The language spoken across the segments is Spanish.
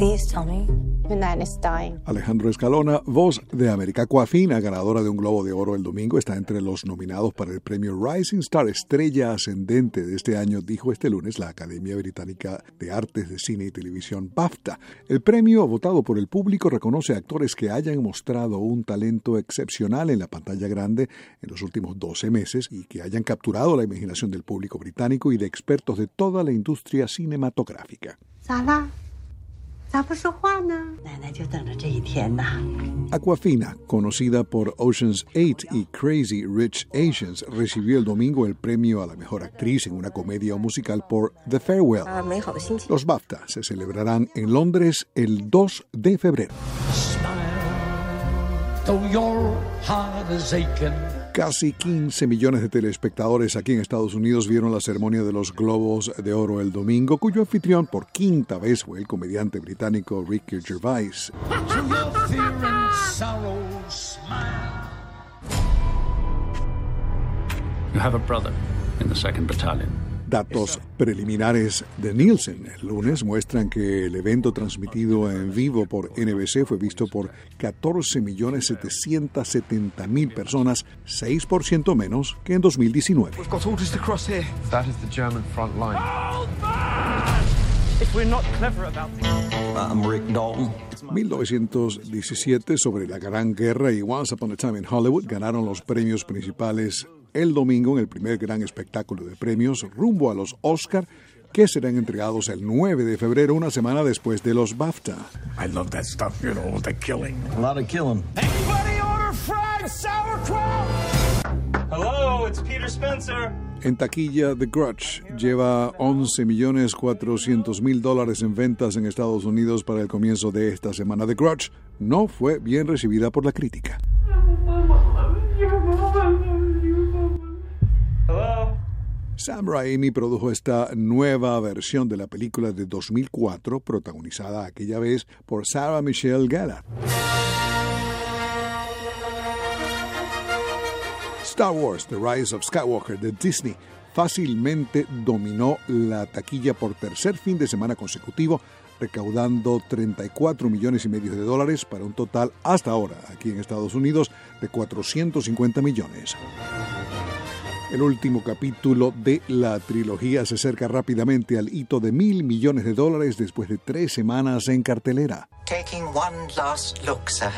Please tell me. Alejandro Escalona, voz de América Coafina, ganadora de un Globo de Oro el domingo, está entre los nominados para el premio Rising Star Estrella Ascendente de este año, dijo este lunes la Academia Británica de Artes de Cine y Televisión BAFTA. El premio, votado por el público, reconoce a actores que hayan mostrado un talento excepcional en la pantalla grande en los últimos 12 meses y que hayan capturado la imaginación del público británico y de expertos de toda la industria cinematográfica. Aquafina, conocida por Ocean's 8 y Crazy Rich Asians, recibió el domingo el premio a la mejor actriz en una comedia o musical por The Farewell. Los BAFTA se celebrarán en Londres el 2 de febrero. Casi 15 millones de telespectadores aquí en Estados Unidos vieron la ceremonia de los Globos de Oro el domingo, cuyo anfitrión por quinta vez fue el comediante británico Ricky Gervais. You have a brother in the second battalion. Datos preliminares de Nielsen. El lunes muestran que el evento transmitido en vivo por NBC fue visto por 14.770.000 personas, 6% menos que en 2019. 1917 sobre la Gran Guerra y Once Upon a Time in Hollywood ganaron los premios principales el domingo en el primer gran espectáculo de premios rumbo a los Oscar que serán entregados el 9 de febrero, una semana después de los BAFTA. I love that stuff, you know, the killing. A lot of killing. Anybody order fried sauerkraut? Hello, it's Peter Spencer. En taquilla, The Grudge lleva 11.400.000 dólares en ventas en Estados Unidos para el comienzo de esta semana. The Grudge no fue bien recibida por la crítica. Sam Raimi produjo esta nueva versión de la película de 2004, protagonizada aquella vez por Sarah Michelle Gellar. Star Wars The Rise of Skywalker de Disney fácilmente dominó la taquilla por tercer fin de semana consecutivo, recaudando 34 millones y medio de dólares para un total hasta ahora aquí en Estados Unidos de 450 millones. El último capítulo de la trilogía se acerca rápidamente al hito de mil millones de dólares después de tres semanas en cartelera. Taking one last look, sir,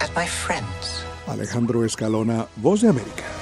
at my friends. Alejandro Escalona, Voz de América.